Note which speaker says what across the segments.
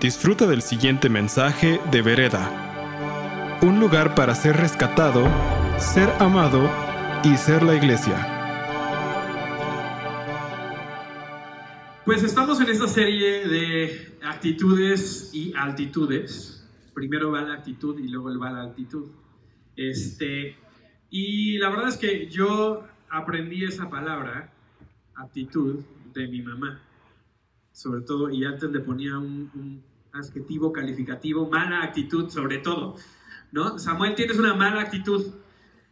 Speaker 1: Disfruta del siguiente mensaje de Vereda. Un lugar para ser rescatado, ser amado y ser la iglesia.
Speaker 2: Pues estamos en esta serie de actitudes y altitudes. Primero va la actitud y luego va la altitud. Este, y la verdad es que yo aprendí esa palabra, actitud, de mi mamá. Sobre todo, y antes le ponía un, adjetivo calificativo, mala actitud sobre todo. ¿no? Samuel, tienes una mala actitud.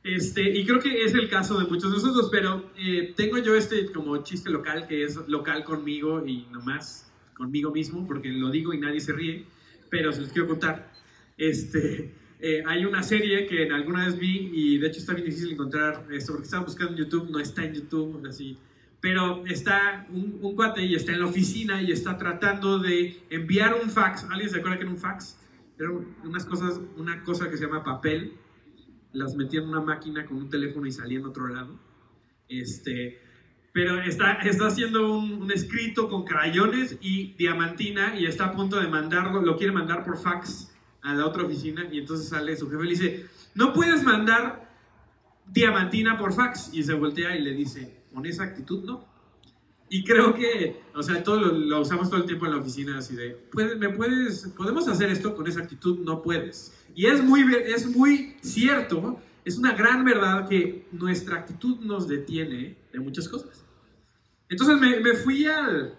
Speaker 2: Este, y creo que es el caso de muchos de nosotros, pero eh, tengo yo este como chiste local que es local conmigo y nomás conmigo mismo, porque lo digo y nadie se ríe, pero se los quiero contar. Este, eh, hay una serie que en alguna vez vi y de hecho está bien difícil encontrar esto porque estaba buscando en YouTube, no está en YouTube, así. Pero está un, un cuate y está en la oficina y está tratando de enviar un fax. ¿Alguien se acuerda que era un fax? Era unas cosas, una cosa que se llama papel. Las metía en una máquina con un teléfono y salía en otro lado. Este, pero está, está haciendo un, un escrito con crayones y diamantina y está a punto de mandarlo, lo quiere mandar por fax a la otra oficina y entonces sale su jefe y le dice, no puedes mandar diamantina por fax. Y se voltea y le dice, con esa actitud no. Y creo que, o sea, todo lo, lo usamos todo el tiempo en la oficina así de, ¿puedes, ¿me puedes, podemos hacer esto con esa actitud? No puedes. Y es muy, es muy cierto, es una gran verdad que nuestra actitud nos detiene de muchas cosas. Entonces me, fui al,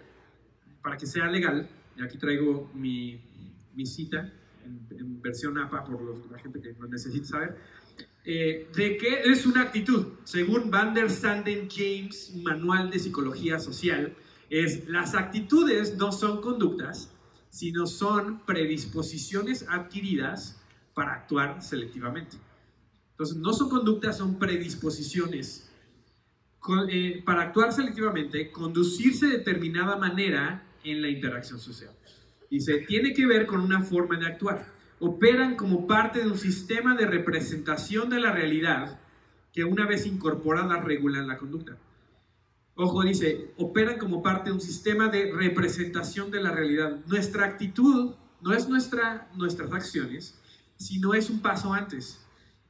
Speaker 2: para que sea legal, y aquí traigo mi, mi cita, en, en, versión APA por los, la gente que lo necesita saber, eh, de qué es una actitud. Según Van der Sanden James, Manual de Psicología Social, es las actitudes no son conductas, sino son predisposiciones adquiridas para actuar selectivamente. Entonces, no son conductas, son predisposiciones. Eh, para actuar selectivamente, conducirse de determinada manera en la interacción social. Dice, tiene que ver con una forma de actuar. Operan como parte de un sistema de representación de la realidad que una vez incorporada regulan la conducta. Ojo, dice, operan como parte de un sistema de representación de la realidad. Nuestra actitud no es nuestra, nuestras acciones, sino es un paso antes.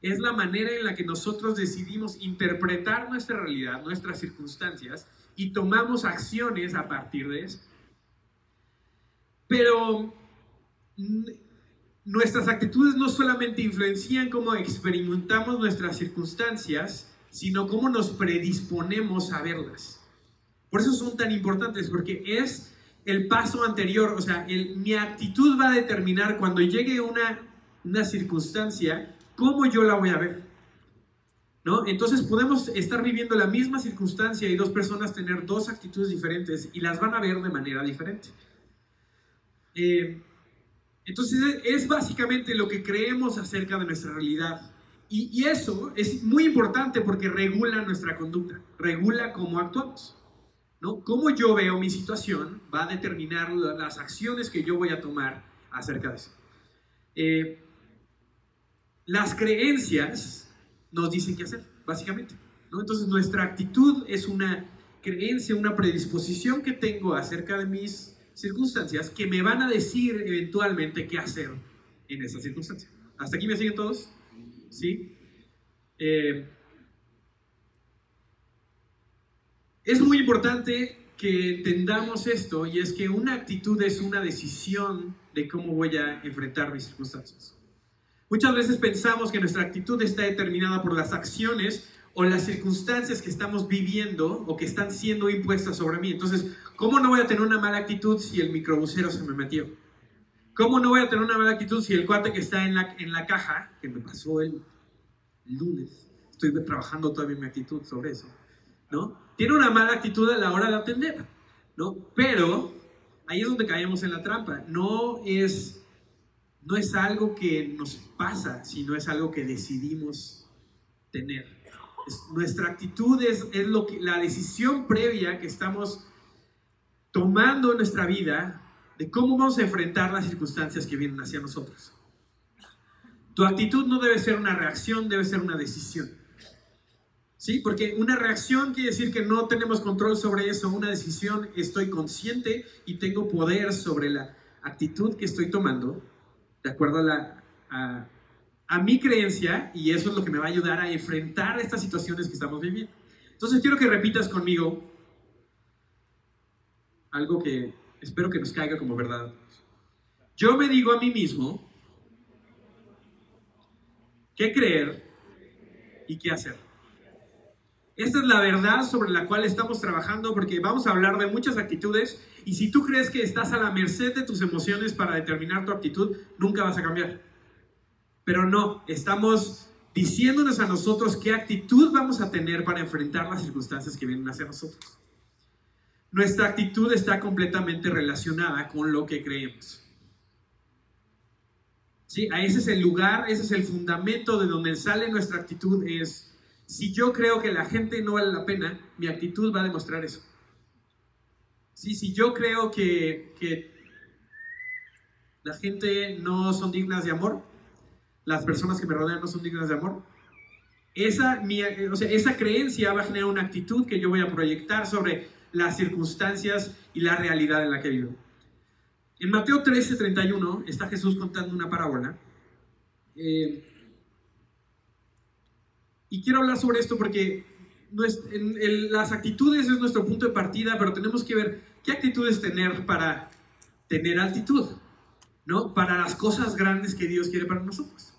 Speaker 2: Es la manera en la que nosotros decidimos interpretar nuestra realidad, nuestras circunstancias, y tomamos acciones a partir de eso. Pero nuestras actitudes no solamente influencian cómo experimentamos nuestras circunstancias, sino cómo nos predisponemos a verlas. Por eso son tan importantes, porque es el paso anterior, o sea, mi actitud va a determinar cuando llegue una, una circunstancia, cómo yo la voy a ver. ¿No? Entonces podemos estar viviendo la misma circunstancia y dos personas tener dos actitudes diferentes y las van a ver de manera diferente. Eh, entonces es básicamente lo que creemos acerca de nuestra realidad. Y, eso es muy importante porque regula nuestra conducta, regula cómo actuamos. ¿no? Cómo yo veo mi situación va a determinar las acciones que yo voy a tomar acerca de eso. Eh, las creencias nos dicen qué hacer, básicamente. ¿no? Entonces nuestra actitud es una creencia, una predisposición que tengo acerca de mis circunstancias que me van a decir eventualmente qué hacer en esas circunstancias. ¿Hasta aquí me siguen todos? ¿Sí? Eh, es muy importante que entendamos esto y es que una actitud es una decisión de cómo voy a enfrentar mis circunstancias. Muchas veces pensamos que nuestra actitud está determinada por las acciones o las circunstancias que estamos viviendo o que están siendo impuestas sobre mí. Entonces, ¿cómo no voy a tener una mala actitud si el microbusero se me metió? ¿Cómo no voy a tener una mala actitud si el cuate que está en la, en la caja, que me pasó el, lunes, estoy trabajando todavía mi actitud sobre eso, ¿no? Tiene una mala actitud a la hora de atender, ¿no? Pero ahí es donde caemos en la trampa. No es, no es algo que nos pasa, sino es algo que decidimos tener. Es, nuestra actitud es, es lo que, la decisión previa que estamos tomando nuestra vida de cómo vamos a enfrentar las circunstancias que vienen hacia nosotros. Tu actitud no debe ser una reacción, debe ser una decisión. ¿Sí? Porque una reacción quiere decir que no tenemos control sobre eso. Una decisión, estoy consciente y tengo poder sobre la actitud que estoy tomando, de acuerdo a, la, a mi creencia, y eso es lo que me va a ayudar a enfrentar estas situaciones que estamos viviendo. Entonces quiero que repitas conmigo algo que espero que nos caiga como verdad. Yo me digo a mí mismo qué creer y qué hacer. Esta es la verdad sobre la cual estamos trabajando porque vamos a hablar de muchas actitudes y si tú crees que estás a la merced de tus emociones para determinar tu actitud, nunca vas a cambiar. Pero no, estamos diciéndonos a nosotros qué actitud vamos a tener para enfrentar las circunstancias que vienen hacia nosotros. Nuestra actitud está completamente relacionada con lo que creemos. ¿Sí? Ese es el lugar, ese es el fundamento de donde sale nuestra actitud. Es, si yo creo que la gente no vale la pena, mi actitud va a demostrar eso. ¿Sí? Si yo creo que, que la gente no son dignas de amor, las personas que me rodean no son dignas de amor, esa, o sea, esa creencia va a generar una actitud que yo voy a proyectar sobre las circunstancias y la realidad en la que vivo. En Mateo 13, 31 está Jesús contando una parábola. Eh, y quiero hablar sobre esto porque las actitudes es nuestro punto de partida, pero tenemos que ver qué actitudes tener para tener altitud, ¿no? Para las cosas grandes que Dios quiere para nosotros.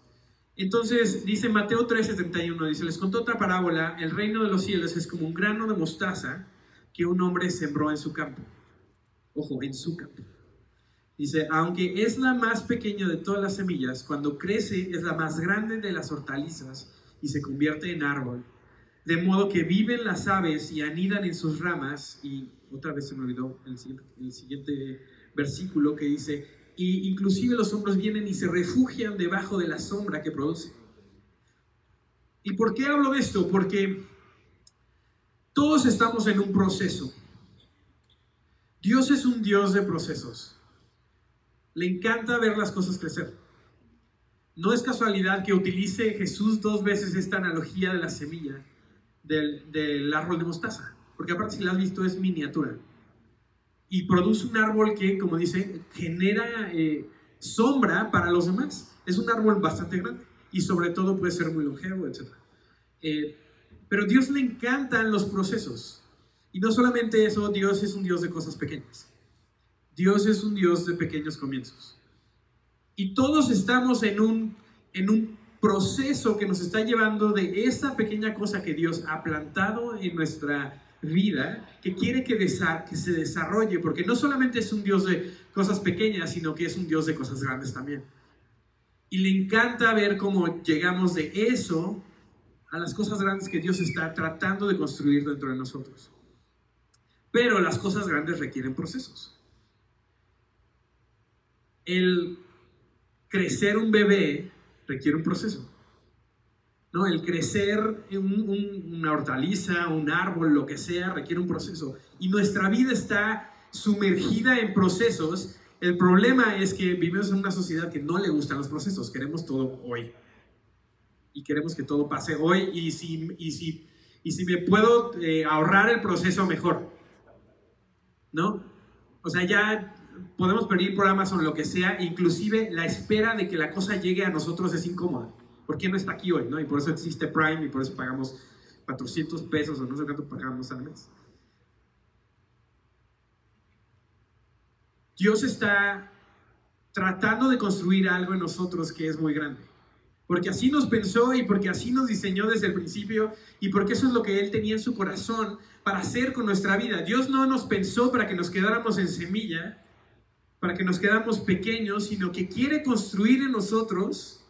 Speaker 2: Entonces dice Mateo 13, 31, dice, les contó otra parábola, el reino de los cielos es como un grano de mostaza que un hombre sembró en su campo. Ojo, en su campo. Dice, aunque es la más pequeña de todas las semillas, cuando crece es la más grande de las hortalizas y se convierte en árbol. De modo que viven las aves y anidan en sus ramas. Y otra vez se me olvidó el siguiente, versículo que dice, y inclusive los hombres vienen y se refugian debajo de la sombra que produce. ¿Y por qué hablo de esto? Porque todos estamos en un proceso. Dios es un Dios de procesos. Le encanta ver las cosas crecer. No es casualidad que utilice Jesús dos veces esta analogía de la semilla del, árbol de mostaza, porque aparte si la has visto es miniatura. Y produce un árbol que, como dice, genera eh, sombra para los demás. Es un árbol bastante grande y sobre todo puede ser muy longevo, etc. Pero a Dios le encantan los procesos. Y no solamente eso, Dios es un Dios de cosas pequeñas. Dios es un Dios de pequeños comienzos. Y todos estamos en un, en un proceso que nos está llevando de esa pequeña cosa que Dios ha plantado en nuestra vida, que quiere que, que se desarrolle, porque no solamente es un Dios de cosas pequeñas, sino que es un Dios de cosas grandes también. Y le encanta ver cómo llegamos de eso a las cosas grandes que Dios está tratando de construir dentro de nosotros. Pero las cosas grandes requieren procesos. El crecer un bebé requiere un proceso. ¿no? El crecer una hortaliza, un árbol, lo que sea, requiere un proceso. Y nuestra vida está sumergida en procesos. El problema es que vivimos en una sociedad que no le gustan los procesos, queremos todo hoy y queremos que todo pase hoy y si, y si, y si me puedo eh, ahorrar el proceso mejor. ¿No? O sea, ya podemos pedir por Amazon lo que sea, inclusive la espera de que la cosa llegue a nosotros es incómoda. ¿Por qué no está aquí hoy? ¿no? Y por eso existe Prime y por eso pagamos 400 pesos o no sé cuánto pagamos al mes. Dios está tratando de construir algo en nosotros que es muy grande porque así nos pensó y porque así nos diseñó desde el principio y porque eso es lo que Él tenía en su corazón para hacer con nuestra vida. Dios no nos pensó para que nos quedáramos en semilla, para que nos quedáramos pequeños, sino que quiere construir en nosotros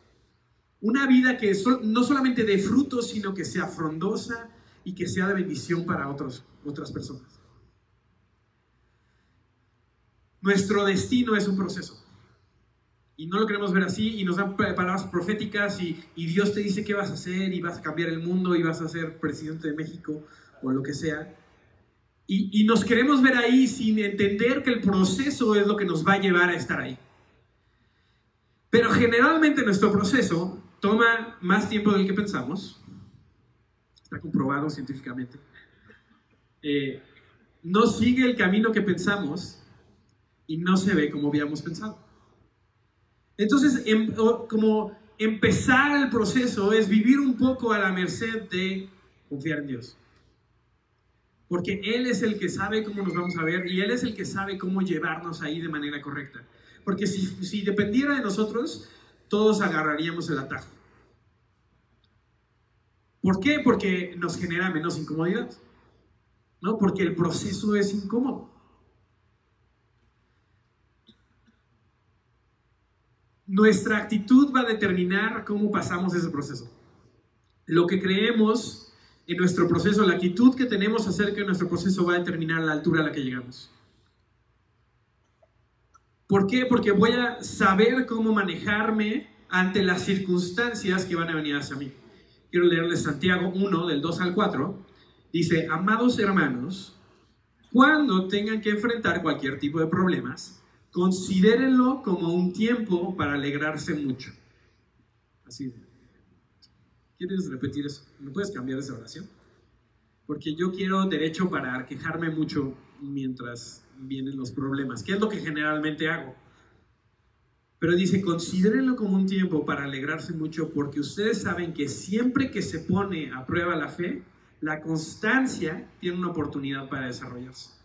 Speaker 2: una vida que no solamente de frutos, sino que sea frondosa y que sea de bendición para otras personas. Nuestro destino es un proceso y no lo queremos ver así y nos dan palabras proféticas y, Dios te dice qué vas a hacer y vas a cambiar el mundo y vas a ser presidente de México o lo que sea. Y, y nos queremos ver ahí sin entender que el proceso es lo que nos va a llevar a estar ahí. Pero generalmente nuestro proceso toma más tiempo del que pensamos. Está comprobado científicamente. Eh, no sigue el camino que pensamos y no se ve como habíamos pensado. Entonces, em, como empezar el proceso es vivir un poco a la merced de confiar en Dios. Porque Él es el que sabe cómo nos vamos a ver y Él es el que sabe cómo llevarnos ahí de manera correcta. Porque si, si dependiera de nosotros, todos agarraríamos el atajo. ¿Por qué? Porque nos genera menos incomodidad. ¿No? Porque el proceso es incómodo. Nuestra actitud va a determinar cómo pasamos ese proceso. Lo que creemos en nuestro proceso, la actitud que tenemos acerca de nuestro proceso va a determinar la altura a la que llegamos. ¿Por qué? Porque voy a saber cómo manejarme ante las circunstancias que van a venir hacia mí. Quiero leerles Santiago 1, del 2 al 4. Dice, amados hermanos, cuando tengan que enfrentar cualquier tipo de problemas, Considérenlo como un tiempo para alegrarse mucho. Así. ¿Quieres repetir eso? ¿No puedes cambiar esa oración? Porque yo quiero derecho para quejarme mucho mientras vienen los problemas, que es lo que generalmente hago. Pero dice, considérenlo como un tiempo para alegrarse mucho porque ustedes saben que siempre que se pone a prueba la fe, la constancia tiene una oportunidad para desarrollarse.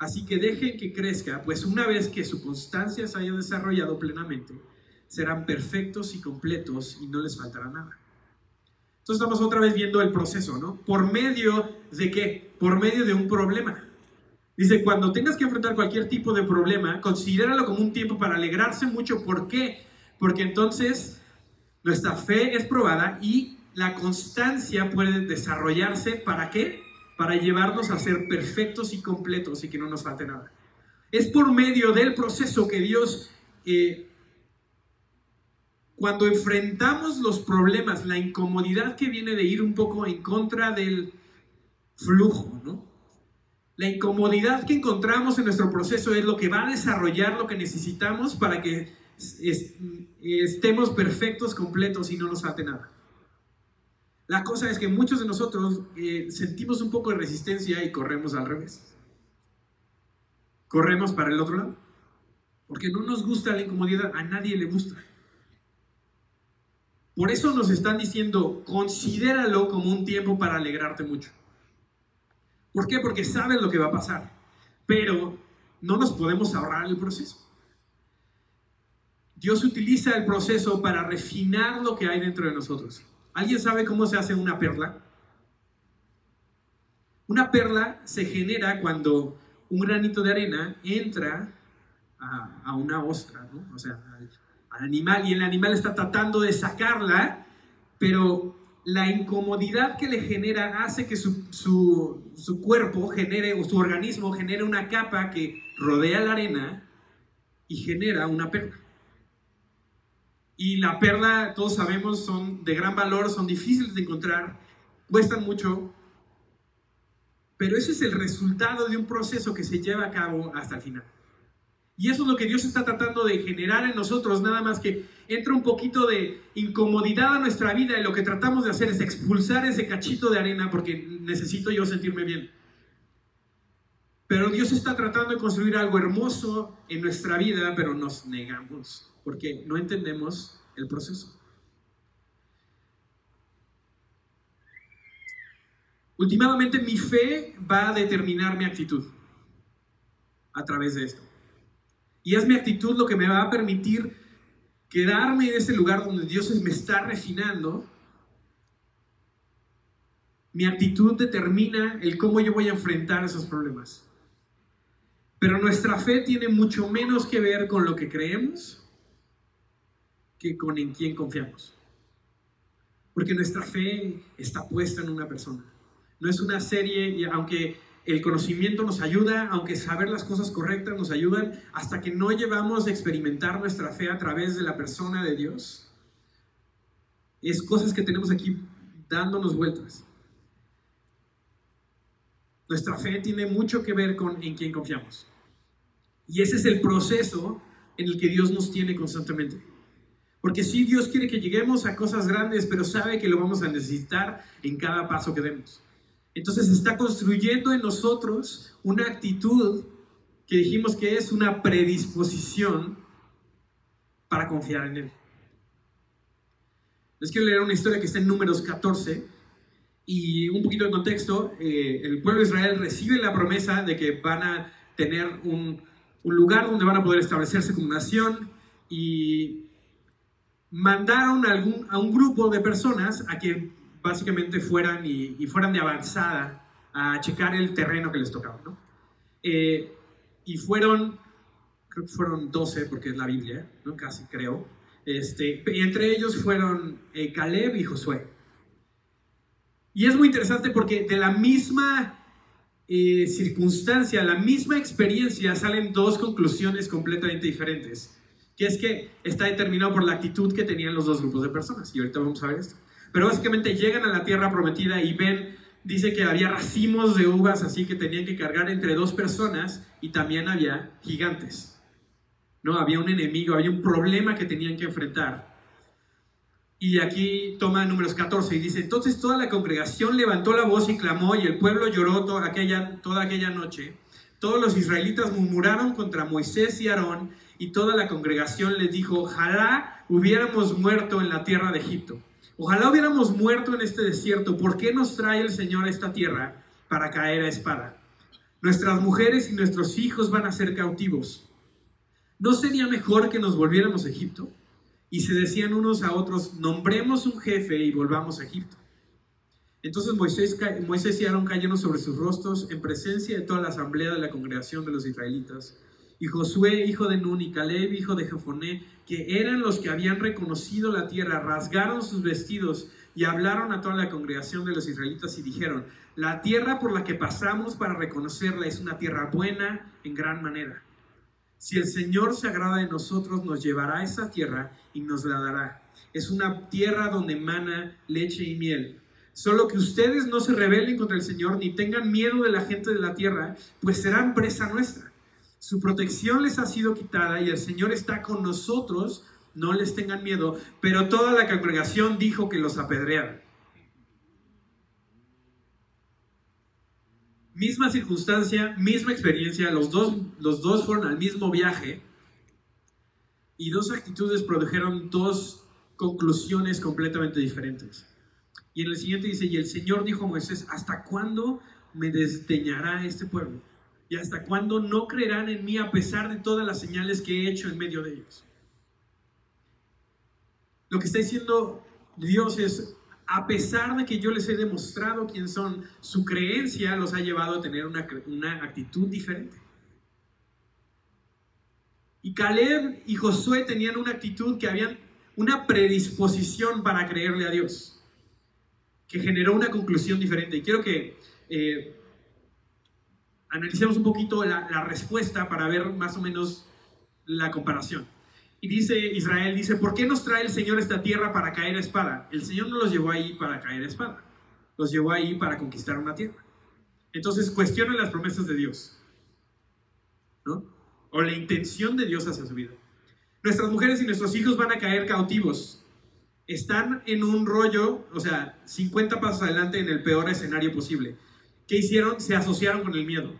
Speaker 2: Así que dejen que crezca, pues una vez que su constancia se haya desarrollado plenamente, serán perfectos y completos y no les faltará nada. Entonces estamos otra vez viendo el proceso, ¿no? ¿Por medio de qué? Por medio de un problema. Dice, cuando tengas que enfrentar cualquier tipo de problema, considéralo como un tiempo para alegrarse mucho. ¿Por qué? Porque entonces nuestra fe es probada y la constancia puede desarrollarse. ¿Para qué? Para llevarnos a ser perfectos y completos y que no nos falte nada. Es por medio del proceso que Dios, eh, cuando enfrentamos los problemas, la incomodidad que viene de ir un poco en contra del flujo, ¿no? La incomodidad que encontramos en nuestro proceso es lo que va a desarrollar lo que necesitamos para que estemos perfectos, completos y no nos falte nada. La cosa es que muchos de nosotros eh, sentimos un poco de resistencia y corremos al revés. Corremos para el otro lado. Porque no nos gusta la incomodidad, a nadie le gusta. Por eso nos están diciendo, considéralo como un tiempo para alegrarte mucho. ¿Por qué? Porque sabes lo que va a pasar. Pero no nos podemos ahorrar el proceso. Dios utiliza el proceso para refinar lo que hay dentro de nosotros. ¿Alguien sabe cómo se hace una perla? Una perla se genera cuando un granito de arena entra a, una ostra, o sea, al, animal, y el animal está tratando de sacarla, pero la incomodidad que le genera hace que su, su, cuerpo genere, o su organismo genere una capa que rodea la arena y genera una perla. Y la perla, todos sabemos, son de gran valor, son difíciles de encontrar, cuestan mucho, pero ese es el resultado de un proceso que se lleva a cabo hasta el final. Y eso es lo que Dios está tratando de generar en nosotros, nada más que entra un poquito de incomodidad a nuestra vida y lo que tratamos de hacer es expulsar ese cachito de arena porque necesito yo sentirme bien. Pero Dios está tratando de construir algo hermoso en nuestra vida, pero nos negamos porque no entendemos el proceso. Últimamente mi fe va a determinar mi actitud a través de esto. Y es mi actitud lo que me va a permitir quedarme en ese lugar donde Dios me está refinando. Mi actitud determina el cómo yo voy a enfrentar esos problemas. Pero nuestra fe tiene mucho menos que ver con lo que creemos que con en quién confiamos. Porque nuestra fe está puesta en una persona. No es una serie, y aunque el conocimiento nos ayuda, aunque saber las cosas correctas nos ayudan, hasta que no llevamos a experimentar nuestra fe a través de la persona de Dios, es cosas que tenemos aquí dándonos vueltas. Nuestra fe tiene mucho que ver con en quién confiamos. Y ese es el proceso en el que Dios nos tiene constantemente. Porque sí, Dios quiere que lleguemos a cosas grandes, pero sabe que lo vamos a necesitar en cada paso que demos. Entonces está construyendo en nosotros una actitud que dijimos que es una predisposición para confiar en Él. Les quiero leer una historia que está en Números 14 y un poquito de contexto. Eh, el pueblo de Israel recibe la promesa de que van a tener un, un lugar donde van a poder establecerse como nación y mandaron a, algún, a un grupo de personas a que básicamente fueran y, fueran de avanzada a checar el terreno que les tocaba. ¿no? Eh, y fueron, creo que fueron 12, porque es la Biblia, ¿no? casi creo. Este, y entre ellos fueron eh, Caleb y Josué. Y es muy interesante porque de la misma eh, circunstancia, la misma experiencia, salen dos conclusiones completamente diferentes que es que está determinado por la actitud que tenían los dos grupos de personas. Y ahorita vamos a ver esto. Pero básicamente llegan a la tierra prometida y ven, dice que había racimos de uvas así que tenían que cargar entre dos personas y también había gigantes. ¿No? Había un enemigo, había un problema que tenían que enfrentar. Y aquí toma números 14 y dice, entonces toda la congregación levantó la voz y clamó y el pueblo lloró toda aquella, toda aquella noche. Todos los israelitas murmuraron contra Moisés y Aarón y toda la congregación les dijo, ojalá hubiéramos muerto en la tierra de Egipto. Ojalá hubiéramos muerto en este desierto. ¿Por qué nos trae el Señor a esta tierra para caer a espada? Nuestras mujeres y nuestros hijos van a ser cautivos. ¿No sería mejor que nos volviéramos a Egipto? Y se decían unos a otros, nombremos un jefe y volvamos a Egipto. Entonces Moisés, Moisés y Aarón cayeron sobre sus rostros en presencia de toda la asamblea de la congregación de los israelitas y Josué, hijo de Nun, y Caleb, hijo de Jefoné, que eran los que habían reconocido la tierra, rasgaron sus vestidos y hablaron a toda la congregación de los israelitas y dijeron, la tierra por la que pasamos para reconocerla es una tierra buena en gran manera. Si el Señor se agrada de nosotros, nos llevará a esa tierra y nos la dará. Es una tierra donde mana leche y miel. Solo que ustedes no se rebelen contra el Señor ni tengan miedo de la gente de la tierra, pues serán presa nuestra. Su protección les ha sido quitada y el Señor está con nosotros. No les tengan miedo. Pero toda la congregación dijo que los apedrearan. Misma circunstancia, misma experiencia. Los dos, los dos fueron al mismo viaje. Y dos actitudes produjeron dos conclusiones completamente diferentes. Y en el siguiente dice, y el Señor dijo a Moisés, ¿hasta cuándo me desdeñará este pueblo? ¿Y hasta cuándo no creerán en mí a pesar de todas las señales que he hecho en medio de ellos? Lo que está diciendo Dios es, a pesar de que yo les he demostrado quién son, su creencia los ha llevado a tener una, actitud diferente. Y Caleb y Josué tenían una actitud que habían una predisposición para creerle a Dios, que generó una conclusión diferente. Y quiero que eh, analicemos un poquito la, respuesta para ver más o menos la comparación. Y dice Israel, dice, ¿por qué nos trae el Señor esta tierra para caer a espada? El Señor no los llevó ahí para caer a espada, los llevó ahí para conquistar una tierra. Entonces cuestionen las promesas de Dios, ¿no? O la intención de Dios hacia su vida. Nuestras mujeres y nuestros hijos van a caer cautivos. Están en un rollo, o sea, 50 pasos adelante en el peor escenario posible. ¿Qué hicieron? Se asociaron con el miedo.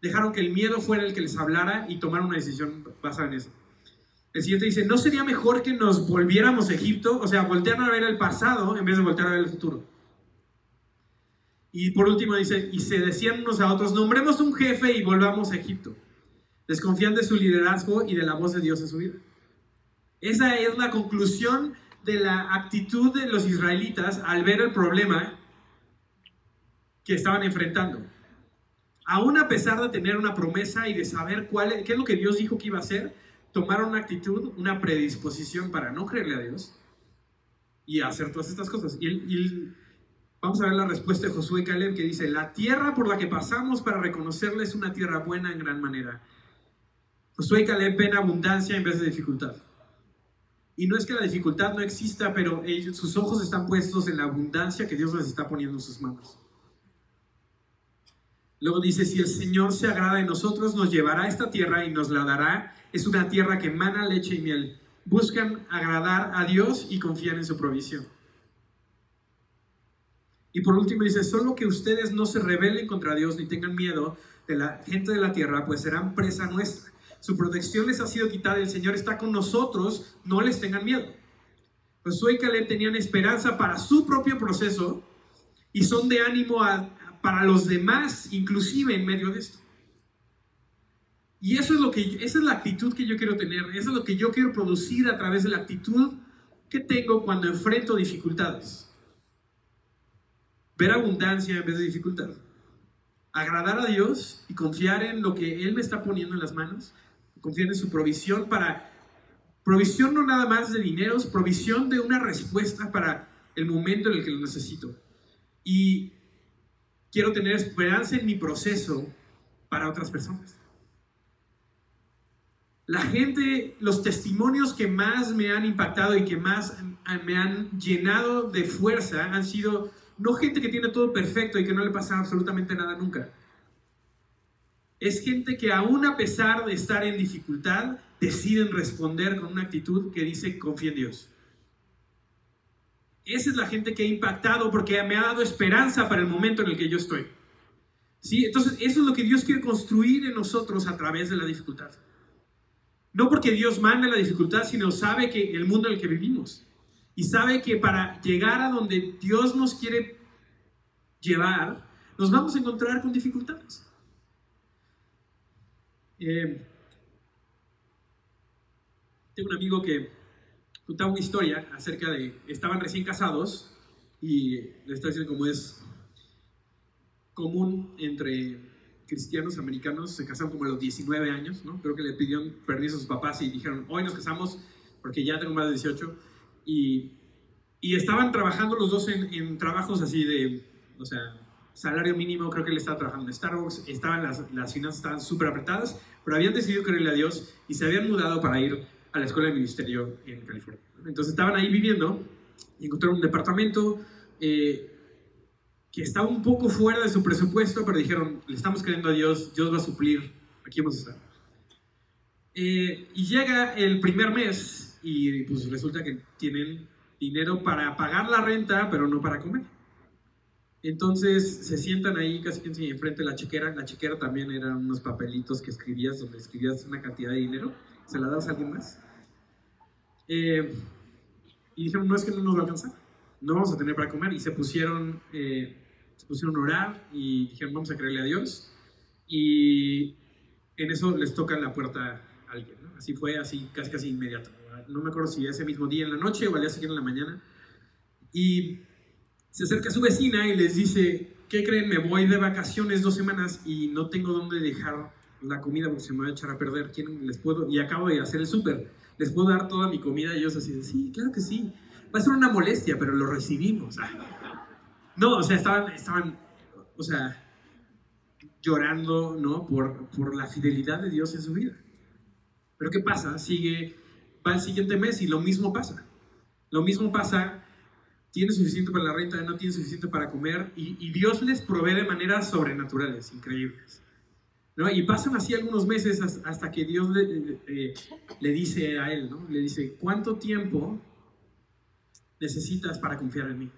Speaker 2: Dejaron que el miedo fuera el que les hablara y tomaron una decisión basada en eso. El siguiente dice, ¿no sería mejor que nos volviéramos a Egipto? O sea, voltear a ver el pasado en vez de voltear a ver el futuro. Y por último dice, y se decían unos a otros, nombremos un jefe y volvamos a Egipto. Desconfían de su liderazgo y de la voz de Dios en su vida. Esa es la conclusión de la actitud de los israelitas al ver el problema que estaban enfrentando. Aún a pesar de tener una promesa y de saber cuál, qué es lo que Dios dijo que iba a hacer, tomaron una actitud, una predisposición para no creerle a Dios y hacer todas estas cosas. Y, vamos a ver la respuesta de Josué Caleb que dice, la tierra por la que pasamos para reconocerle es una tierra buena en gran manera. Josué Caleb ven abundancia en vez de dificultad. Y no es que la dificultad no exista, pero sus ojos están puestos en la abundancia que Dios les está poniendo en sus manos. Luego dice, si el Señor se agrada de nosotros, nos llevará a esta tierra y nos la dará. Es una tierra que emana leche y miel. Buscan agradar a Dios y confían en su provisión. Y por último dice, solo que ustedes no se rebelen contra Dios ni tengan miedo, de la gente de la tierra, pues serán presa nuestra. Su protección les ha sido quitada, el Señor está con nosotros, no les tengan miedo. Josué y Caleb tenían esperanza para su propio proceso y son de ánimo para los demás, inclusive en medio de esto. Y eso es lo que, esa es la actitud que yo quiero tener, eso es lo que yo quiero producir a través de la actitud que tengo cuando enfrento dificultades. Ver abundancia en vez de dificultad. Agradar a Dios y confiar en lo que Él me está poniendo en las manos. Confiar en su provisión para... Provisión no nada más de dineros, provisión de una respuesta para el momento en el que lo necesito. Y quiero tener esperanza en mi proceso para otras personas. La gente, los testimonios que más me han impactado y que más me han llenado de fuerza han sido no gente que tiene todo perfecto y que no le pasa absolutamente nada nunca. Es gente que aún a pesar de estar en dificultad, deciden responder con una actitud que dice confía en Dios. Esa es la gente que ha impactado porque me ha dado esperanza para el momento en el que yo estoy. ¿Sí? Entonces, eso es lo que Dios quiere construir en nosotros a través de la dificultad. No porque Dios mande la dificultad, sino sabe que el mundo en el que vivimos. Y sabe que para llegar a donde Dios nos quiere llevar, nos vamos a encontrar con dificultades. Eh, tengo un amigo que contaba una historia acerca de, estaban recién casados y estoy diciendo cómo es común entre cristianos americanos se casaron como a los 19 años, ¿no? Creo que le pidieron permiso a sus papás y dijeron, hoy nos casamos porque ya tengo más de 18. Y, y estaban trabajando los dos en, en, trabajos así de, o sea, salario mínimo, creo que él estaba trabajando en Starbucks, estaban las, las finanzas estaban súper apretadas, pero habían decidido creerle a Dios y se habían mudado para ir a la escuela de ministerio en California. Entonces estaban ahí viviendo y encontraron un departamento. Eh, que estaba un poco fuera de su presupuesto, pero dijeron, le estamos creyendo a Dios, Dios va a suplir, aquí vamos a estar. Eh, y llega el primer mes y pues resulta que tienen dinero para pagar la renta, pero no para comer. Entonces se sientan ahí casi casi enfrente de la chequera. La chequera también eran unos papelitos que escribías donde escribías una cantidad de dinero. Se la das a alguien más. Eh, y dijeron, no es que no nos va a alcanzar. No vamos a tener para comer. Y se pusieron eh, se pusieron a orar y dijeron, vamos a creerle a Dios. Y en eso les toca la puerta a alguien. Así fue, así casi casi inmediato. No me acuerdo si ese mismo día en la noche o al día siguiente en la mañana. Y se acerca a su vecina y les dice, ¿qué creen? Me voy de vacaciones dos semanas y no tengo dónde dejar la comida porque se me va a echar a perder. ¿Quién les puedo? Y acabo de hacer el súper. ¿Les puedo dar toda mi comida? Y ellos así, sí, claro que sí. Va a ser una molestia, pero lo recibimos. No, o sea, estaban, estaban o sea, llorando, ¿no? Por, por la fidelidad de Dios en su vida. Pero ¿qué pasa? Sigue, va el siguiente mes y lo mismo pasa. Lo mismo pasa, tiene suficiente para la renta, no tiene suficiente para comer y, Dios les provee de maneras sobrenaturales, increíbles. Y pasan así algunos meses hasta que Dios le, le dice a él, ¿no? Le dice, ¿cuánto tiempo necesitas para confiar en mí?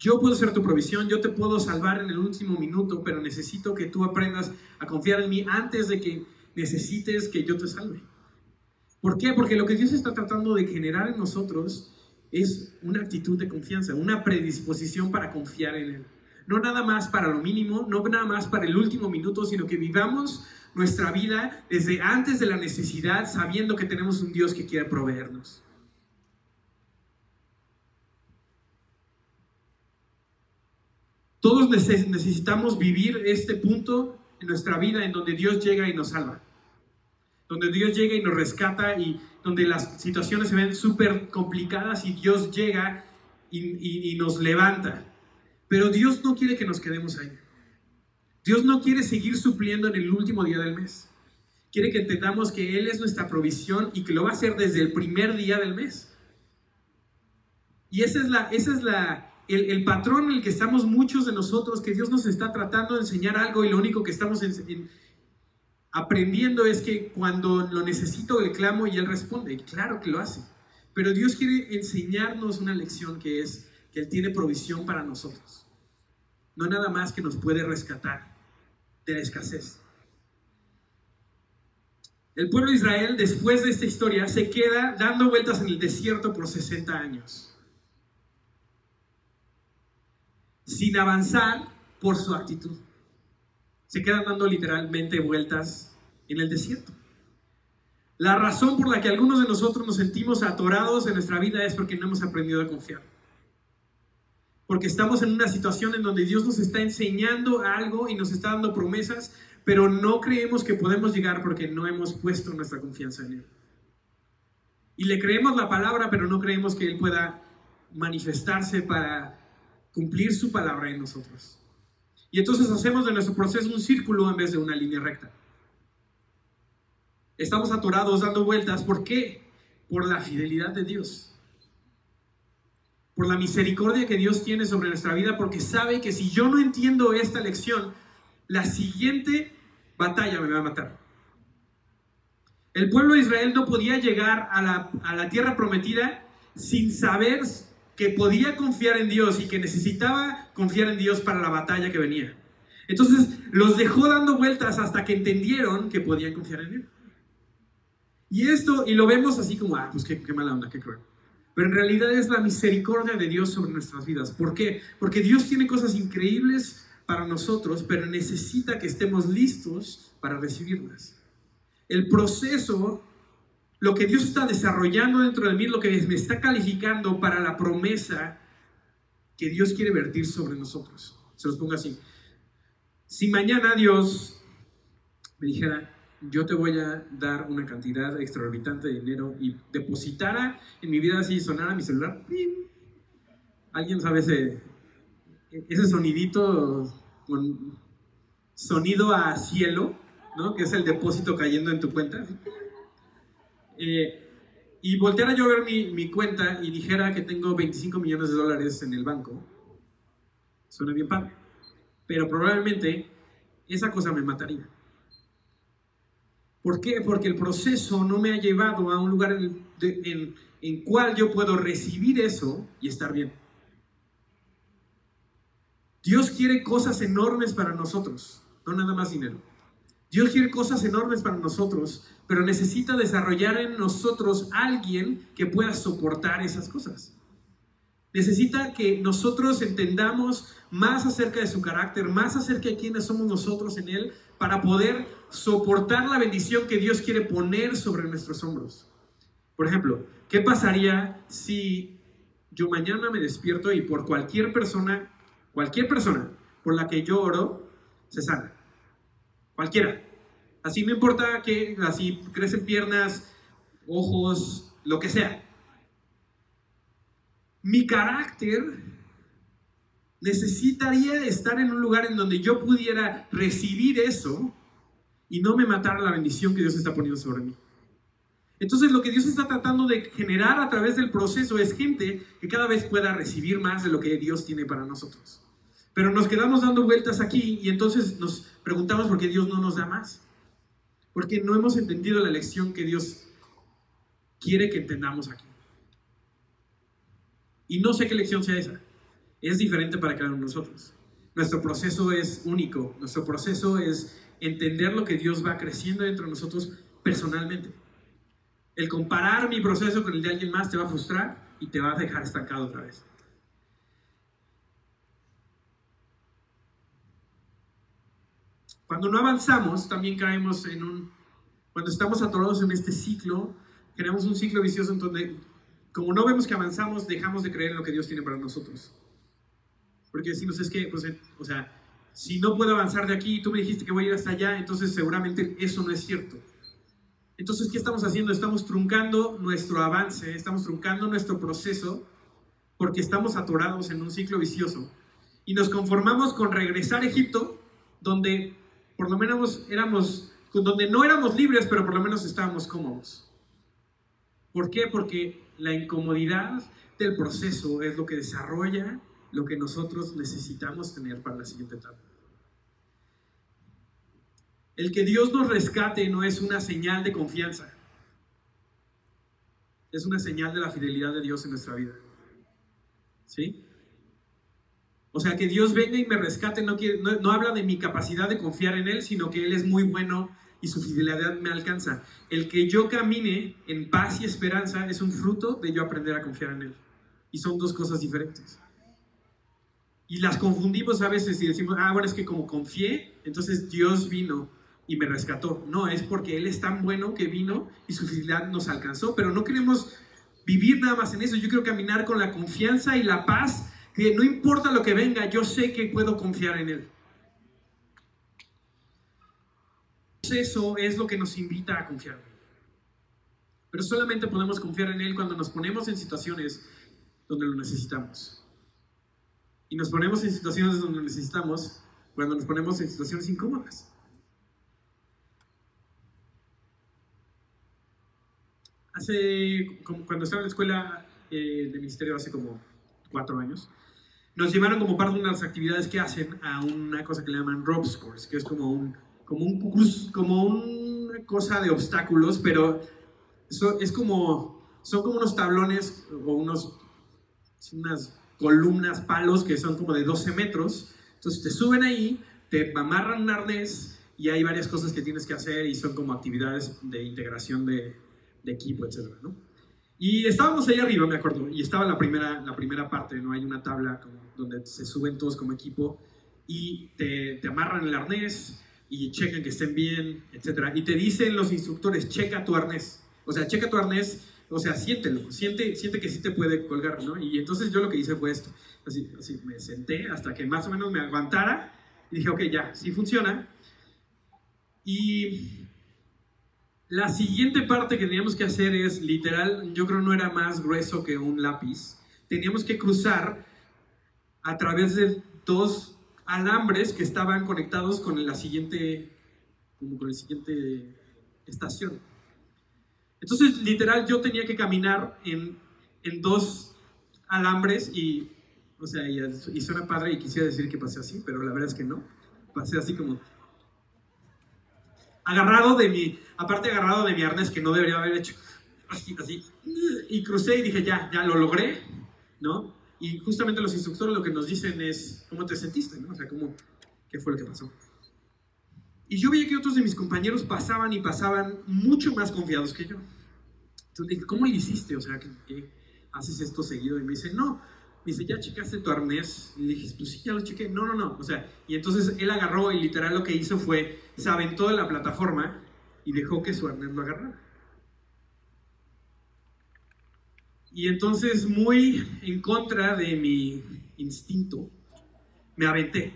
Speaker 2: Yo puedo ser tu provisión, yo te puedo salvar en el último minuto, pero necesito que tú aprendas a confiar en mí antes de que necesites que yo te salve. ¿Por qué? Porque lo que Dios está tratando de generar en nosotros es una actitud de confianza, una predisposición para confiar en Él. No nada más para lo mínimo, no nada más para el último minuto, sino que vivamos nuestra vida desde antes de la necesidad, sabiendo que tenemos un Dios que quiere proveernos. Todos necesitamos vivir este punto en nuestra vida en donde Dios llega y nos salva. Donde Dios llega y nos rescata y donde las situaciones se ven súper complicadas y Dios llega y, y nos levanta. Pero Dios no quiere que nos quedemos ahí. Dios no quiere seguir supliendo en el último día del mes. Quiere que entendamos que Él es nuestra provisión y que lo va a hacer desde el primer día del mes. Y esa es la, esa es la, el, patrón en el que estamos muchos de nosotros, que Dios nos está tratando de enseñar algo y lo único que estamos aprendiendo es que cuando lo necesito le clamo y Él responde. Claro que lo hace. Pero Dios quiere enseñarnos una lección que es Él tiene provisión para nosotros. no nada más que nos puede rescatar de la escasez. El pueblo de Israel, después de esta historia, se queda dando vueltas en el desierto por 60 años, sin avanzar por su actitud. Se quedan dando literalmente vueltas en el desierto. La razón por la que algunos de nosotros nos sentimos atorados en nuestra vida es porque no hemos aprendido a confiar. Porque estamos en una situación en donde Dios nos está enseñando algo y nos está dando promesas, pero no creemos que podemos llegar porque no hemos puesto nuestra confianza en Él. Y le creemos la palabra, pero no creemos que Él pueda manifestarse para cumplir su palabra en nosotros. Y entonces hacemos de nuestro proceso un círculo en vez de una línea recta. Estamos atorados dando vueltas. ¿Por qué? Por la fidelidad de Dios. Por la misericordia que Dios tiene sobre nuestra vida, porque sabe que si yo no entiendo esta lección, la siguiente batalla me va a matar. El pueblo de Israel no podía llegar a la, tierra prometida sin saber que podía confiar en Dios y que necesitaba confiar en Dios para la batalla que venía. Entonces los dejó dando vueltas hasta que entendieron que podían confiar en Él. Y esto, y lo vemos así como, ah, pues qué, mala onda, qué cruel. Pero en realidad es la misericordia de Dios sobre nuestras vidas. ¿Por qué? Porque Dios tiene cosas increíbles para nosotros, pero necesita que estemos listos para recibirlas. El proceso, lo que Dios está desarrollando dentro de mí, lo que me está calificando para la promesa que Dios quiere vertir sobre nosotros. Se los pongo así. Si mañana Dios me dijera, yo te voy a dar una cantidad extraorbitante de dinero y depositara en mi vida así, sonara mi celular. ¿Alguien sabe ese, ese sonidito con sonido a cielo, ¿no? que es el depósito cayendo en tu cuenta? Eh, y volteara yo a ver mi, mi cuenta y dijera que tengo 25 millones de dólares en el banco. Suena bien padre. Pero probablemente esa cosa me mataría. ¿Por qué? Porque el proceso no me ha llevado a un lugar en, en, en cual yo puedo recibir eso y estar bien. Dios quiere cosas enormes para nosotros, no nada más dinero. Dios quiere cosas enormes para nosotros, pero necesita desarrollar en nosotros alguien que pueda soportar esas cosas. Necesita que nosotros entendamos más acerca de su carácter, más acerca de quiénes somos nosotros en Él, para poder soportar la bendición que Dios quiere poner sobre nuestros hombros. Por ejemplo, ¿qué pasaría si yo mañana me despierto y por cualquier persona, cualquier persona por la que yo oro, se sana? Cualquiera. Así no importa que así crecen piernas, ojos, lo que sea. Mi carácter necesitaría estar en un lugar en donde yo pudiera recibir eso y no me matara la bendición que Dios está poniendo sobre mí. Entonces lo que Dios está tratando de generar a través del proceso es gente que cada vez pueda recibir más de lo que Dios tiene para nosotros. Pero nos quedamos dando vueltas aquí y entonces nos preguntamos por qué Dios no nos da más. Porque no hemos entendido la lección que Dios quiere que entendamos aquí. Y no sé qué lección sea esa es diferente para cada uno de nosotros. Nuestro proceso es único, nuestro proceso es entender lo que Dios va creciendo dentro de nosotros personalmente. El comparar mi proceso con el de alguien más te va a frustrar y te va a dejar estancado otra vez. Cuando no avanzamos, también caemos en un... Cuando estamos atorados en este ciclo, creamos un ciclo vicioso en donde, como no vemos que avanzamos, dejamos de creer en lo que Dios tiene para nosotros. Porque decimos, es que, pues, o sea, si no puedo avanzar de aquí tú me dijiste que voy a ir hasta allá, entonces seguramente eso no es cierto. Entonces, ¿qué estamos haciendo? Estamos truncando nuestro avance, estamos truncando nuestro proceso porque estamos atorados en un ciclo vicioso. Y nos conformamos con regresar a Egipto, donde por lo menos éramos, donde no éramos libres, pero por lo menos estábamos cómodos. ¿Por qué? Porque la incomodidad del proceso es lo que desarrolla lo que nosotros necesitamos tener para la siguiente etapa. El que Dios nos rescate no es una señal de confianza, es una señal de la fidelidad de Dios en nuestra vida. ¿Sí? O sea, que Dios venga y me rescate no, no habla de mi capacidad de confiar en Él, sino que Él es muy bueno y su fidelidad me alcanza. El que yo camine en paz y esperanza es un fruto de yo aprender a confiar en Él. Y son dos cosas diferentes. Y las confundimos a veces y decimos, ah, bueno, es que como confié, entonces Dios vino y me rescató. No, es porque Él es tan bueno que vino y su fidelidad nos alcanzó. Pero no queremos vivir nada más en eso. Yo quiero caminar con la confianza y la paz, que no importa lo que venga, yo sé que puedo confiar en Él. Eso es lo que nos invita a confiar. Pero solamente podemos confiar en Él cuando nos ponemos en situaciones donde lo necesitamos. Y nos ponemos en situaciones donde lo necesitamos cuando nos ponemos en situaciones incómodas. Hace, cuando estaba en la escuela eh, de ministerio hace como cuatro años, nos llevaron como parte de unas actividades que hacen a una cosa que le llaman rope scores, que es como un, como un como una cosa de obstáculos, pero eso es como, son como unos tablones o unos, unas columnas, palos que son como de 12 metros. Entonces te suben ahí, te amarran un arnés y hay varias cosas que tienes que hacer y son como actividades de integración de, de equipo, etc. ¿no? Y estábamos ahí arriba, me acuerdo, y estaba la primera, la primera parte, ¿no? Hay una tabla como donde se suben todos como equipo y te, te amarran el arnés y checan que estén bien, etc. Y te dicen los instructores, checa tu arnés. O sea, checa tu arnés o sea, siéntelo, siente, siente que sí te puede colgar, ¿no? Y entonces yo lo que hice fue esto, así, así me senté hasta que más o menos me aguantara y dije, ok, ya, sí funciona. Y la siguiente parte que teníamos que hacer es, literal, yo creo no era más grueso que un lápiz. Teníamos que cruzar a través de dos alambres que estaban conectados con la siguiente, como con la siguiente estación. Entonces, literal, yo tenía que caminar en, en dos alambres y, o sea, y, y, suena padre y quisiera decir que pasé así, pero la verdad es que no. Pasé así como agarrado de mi, aparte agarrado de mi arnés que no debería haber hecho, así, así, y crucé y dije, ya, ya lo logré, ¿no? Y justamente los instructores lo que nos dicen es, ¿cómo te sentiste? ¿no? O sea, ¿cómo, ¿qué fue lo que pasó? Y yo veía que otros de mis compañeros pasaban y pasaban mucho más confiados que yo. Entonces dije, ¿cómo le hiciste? O sea, ¿qué, haces esto seguido? Y me dice, no. Me dice, ¿ya checaste tu arnés? Y le dije, pues sí, ya lo chequé. No, no, no. O sea, y entonces él agarró y literal lo que hizo fue, se aventó de la plataforma y dejó que su arnés lo agarrara. Y entonces, muy en contra de mi instinto, me aventé.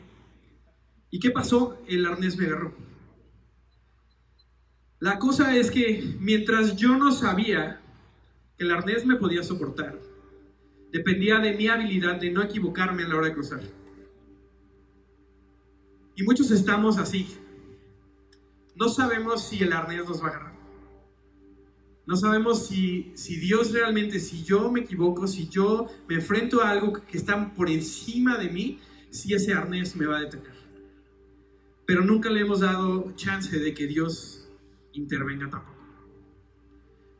Speaker 2: ¿Y qué pasó? El arnés me agarró. La cosa es que mientras yo no sabía que el arnés me podía soportar, dependía de mi habilidad de no equivocarme a la hora de cruzar. Y muchos estamos así. No sabemos si el arnés nos va a agarrar. No sabemos si, si Dios realmente, si yo me equivoco, si yo me enfrento a algo que está por encima de mí, si ese arnés me va a detener pero nunca le hemos dado chance de que Dios intervenga tampoco.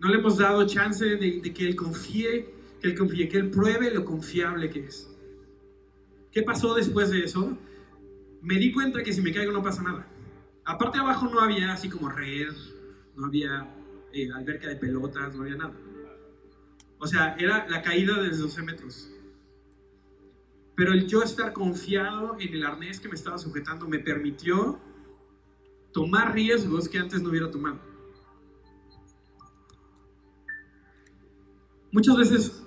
Speaker 2: No le hemos dado chance de, que Él confíe, que Él confíe, que Él pruebe lo confiable que es. ¿Qué pasó después de eso? Me di cuenta que si me caigo no pasa nada. Aparte abajo no había así como red, no había eh, alberca de pelotas, no había nada. O sea, era la caída de 12 metros. Pero el yo estar confiado en el arnés que me estaba sujetando me permitió tomar riesgos que antes no hubiera tomado. Muchas veces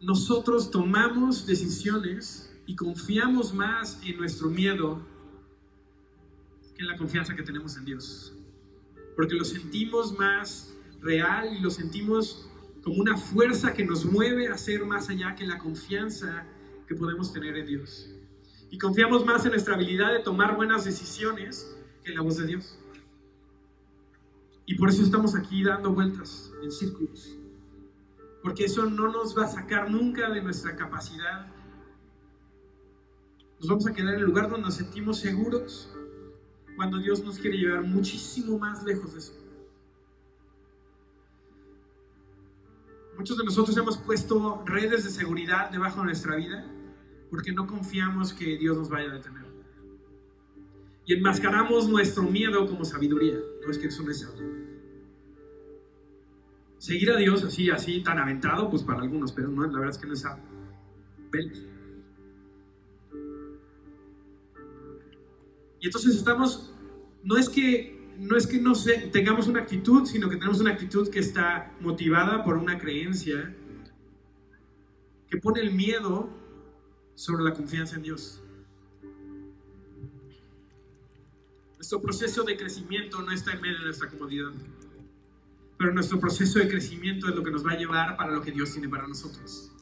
Speaker 2: nosotros tomamos decisiones y confiamos más en nuestro miedo que en la confianza que tenemos en Dios. Porque lo sentimos más real y lo sentimos como una fuerza que nos mueve a ser más allá que la confianza que podemos tener en Dios. Y confiamos más en nuestra habilidad de tomar buenas decisiones que en la voz de Dios. Y por eso estamos aquí dando vueltas en círculos. Porque eso no nos va a sacar nunca de nuestra capacidad. Nos vamos a quedar en el lugar donde nos sentimos seguros cuando Dios nos quiere llevar muchísimo más lejos de eso. Muchos de nosotros hemos puesto redes de seguridad debajo de nuestra vida porque no confiamos que Dios nos vaya a detener. Y enmascaramos nuestro miedo como sabiduría. No es que eso no es sabio. Seguir a Dios así, así, tan aventado, pues para algunos, pero no, la verdad es que no es sabio. Y entonces estamos, no es que no es que no tengamos una actitud, sino que tenemos una actitud que está motivada por una creencia que pone el miedo sobre la confianza en Dios. Nuestro proceso de crecimiento no está en medio de nuestra comodidad, pero nuestro proceso de crecimiento es lo que nos va a llevar para lo que Dios tiene para nosotros.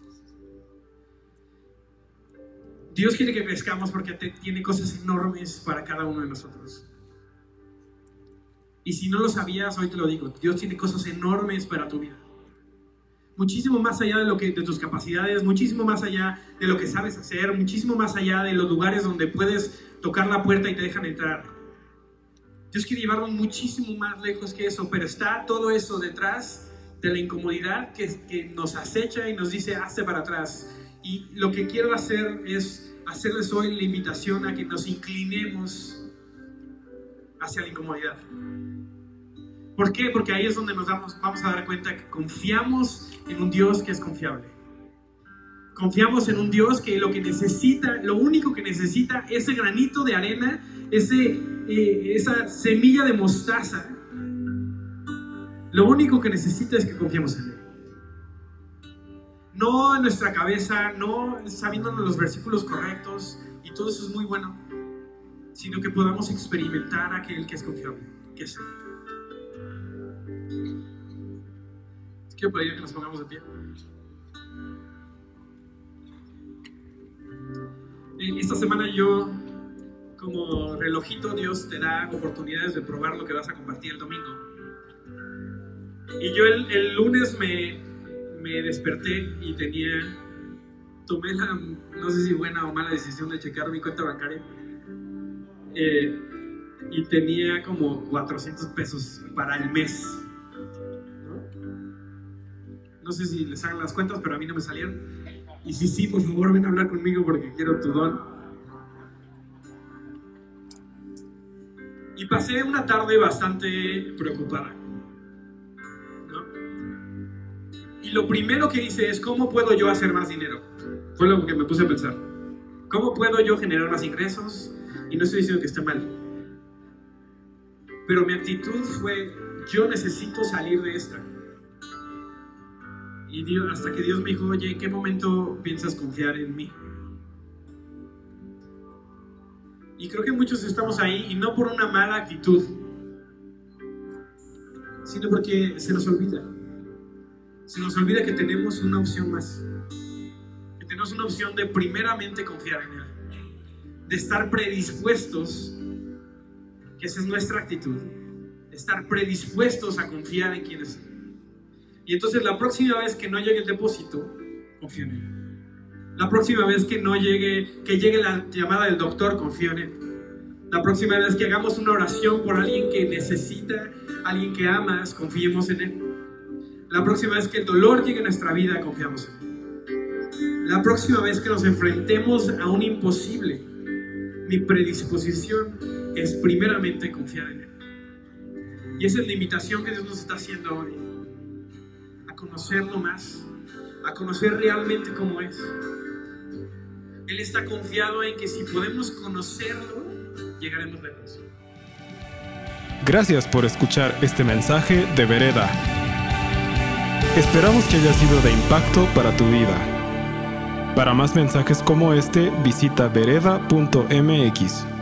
Speaker 2: Dios quiere que crezcamos porque tiene cosas enormes para cada uno de nosotros. Y si no lo sabías, hoy te lo digo, Dios tiene cosas enormes para tu vida. Muchísimo más allá de, lo que, de tus capacidades, muchísimo más allá de lo que sabes hacer, muchísimo más allá de los lugares donde puedes tocar la puerta y te dejan entrar. Dios quiere llevarlo muchísimo más lejos que eso, pero está todo eso detrás de la incomodidad que, que nos acecha y nos dice, hazte para atrás. Y lo que quiero hacer es hacerles hoy la invitación a que nos inclinemos hacia la incomodidad. ¿Por qué? Porque ahí es donde nos damos, vamos a dar cuenta que confiamos en un Dios que es confiable. Confiamos en un Dios que lo que necesita, lo único que necesita, ese granito de arena, ese, eh, esa semilla de mostaza, lo único que necesita es que confiemos en Él. No en nuestra cabeza, no sabiéndonos los versículos correctos, y todo eso es muy bueno, sino que podamos experimentar aquel que es confiable, que es Él. Quiero pedir que nos pongamos de pie. Esta semana yo, como relojito, Dios te da oportunidades de probar lo que vas a compartir el domingo. Y yo el, lunes me, me, desperté y tenía, tomé la, no sé si buena o mala decisión de checar mi cuenta bancaria. Eh, y tenía como 400 pesos para el mes no sé si les hagan las cuentas, pero a mí no me salieron. Y si sí, por favor, ven a hablar conmigo porque quiero tu don. Y pasé una tarde bastante preocupada. Y lo primero que hice es, ¿cómo puedo yo hacer más dinero? Fue lo que me puse a pensar. ¿Cómo puedo yo generar más ingresos? Y no estoy diciendo que esté mal. Pero mi actitud fue, yo necesito salir de esta. Y Dios, hasta que Dios me dijo, oye, ¿en qué momento piensas confiar en mí? Y creo que muchos estamos ahí y no por una mala actitud, sino porque se nos olvida. Se nos olvida que tenemos una opción más. Que tenemos una opción de primeramente confiar en Él. De estar predispuestos, que esa es nuestra actitud. De estar predispuestos a confiar en quien es y entonces la próxima vez que no llegue el depósito, confío en él. La próxima vez que no llegue, que llegue la llamada del doctor, confío en él. La próxima vez que hagamos una oración por alguien que necesita, alguien que amas, confiemos en él. La próxima vez que el dolor llegue a nuestra vida, confiamos en él. La próxima vez que nos enfrentemos a un imposible, mi predisposición es primeramente confiar en él. Y esa es la invitación que Dios nos está haciendo hoy conocerlo más, a conocer realmente cómo es. Él está confiado en que si podemos conocerlo, llegaremos lejos.
Speaker 1: Gracias por escuchar este mensaje de Vereda. Esperamos que haya sido de impacto para tu vida. Para más mensajes como este, visita vereda.mx.